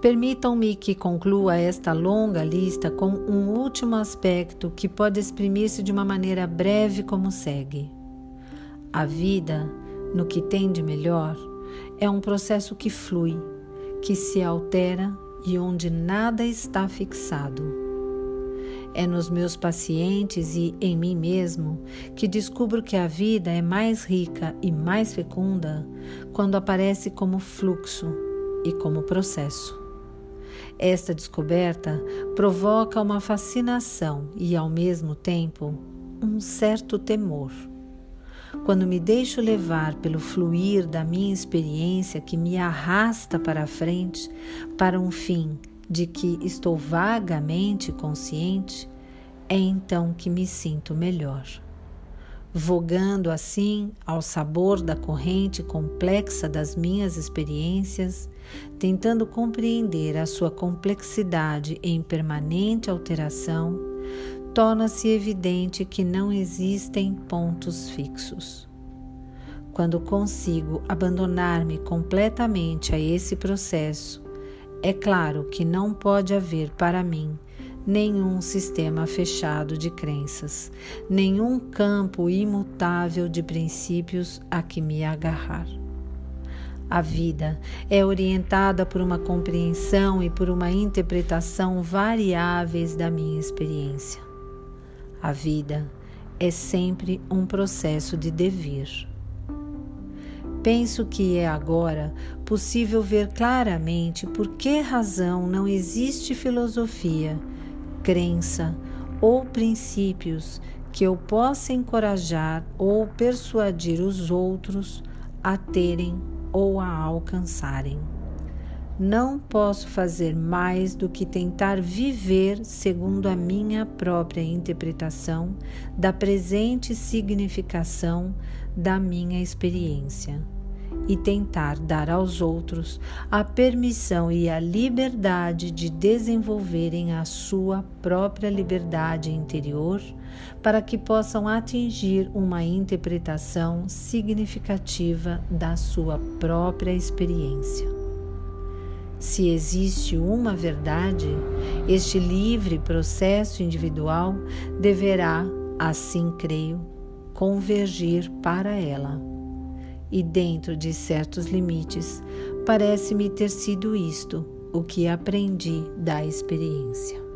Permitam-me que conclua esta longa lista com um último aspecto que pode exprimir-se de uma maneira breve como segue. A vida, no que tem de melhor, é um processo que flui, que se altera e onde nada está fixado. É nos meus pacientes e em mim mesmo que descubro que a vida é mais rica e mais fecunda quando aparece como fluxo e como processo. Esta descoberta provoca uma fascinação e, ao mesmo tempo, um certo temor. Quando me deixo levar pelo fluir da minha experiência que me arrasta para a frente, para um fim de que estou vagamente consciente, é então que me sinto melhor vogando assim ao sabor da corrente complexa das minhas experiências, tentando compreender a sua complexidade em permanente alteração, torna-se evidente que não existem pontos fixos. Quando consigo abandonar-me completamente a esse processo, é claro que não pode haver para mim nenhum sistema fechado de crenças, nenhum campo imutável de princípios a que me agarrar. A vida é orientada por uma compreensão e por uma interpretação variáveis da minha experiência. A vida é sempre um processo de devir. Penso que é agora possível ver claramente por que razão não existe filosofia crença ou princípios que eu possa encorajar ou persuadir os outros a terem ou a alcançarem. Não posso fazer mais do que tentar viver segundo a minha própria interpretação da presente significação da minha experiência e tentar dar aos outros a permissão e a liberdade de desenvolverem a sua própria liberdade interior para que possam atingir uma interpretação significativa da sua própria experiência. Se existe uma verdade, este livre processo individual deverá, assim creio, convergir para ela e dentro de certos limites, parece-me ter sido isto o que aprendi da experiência.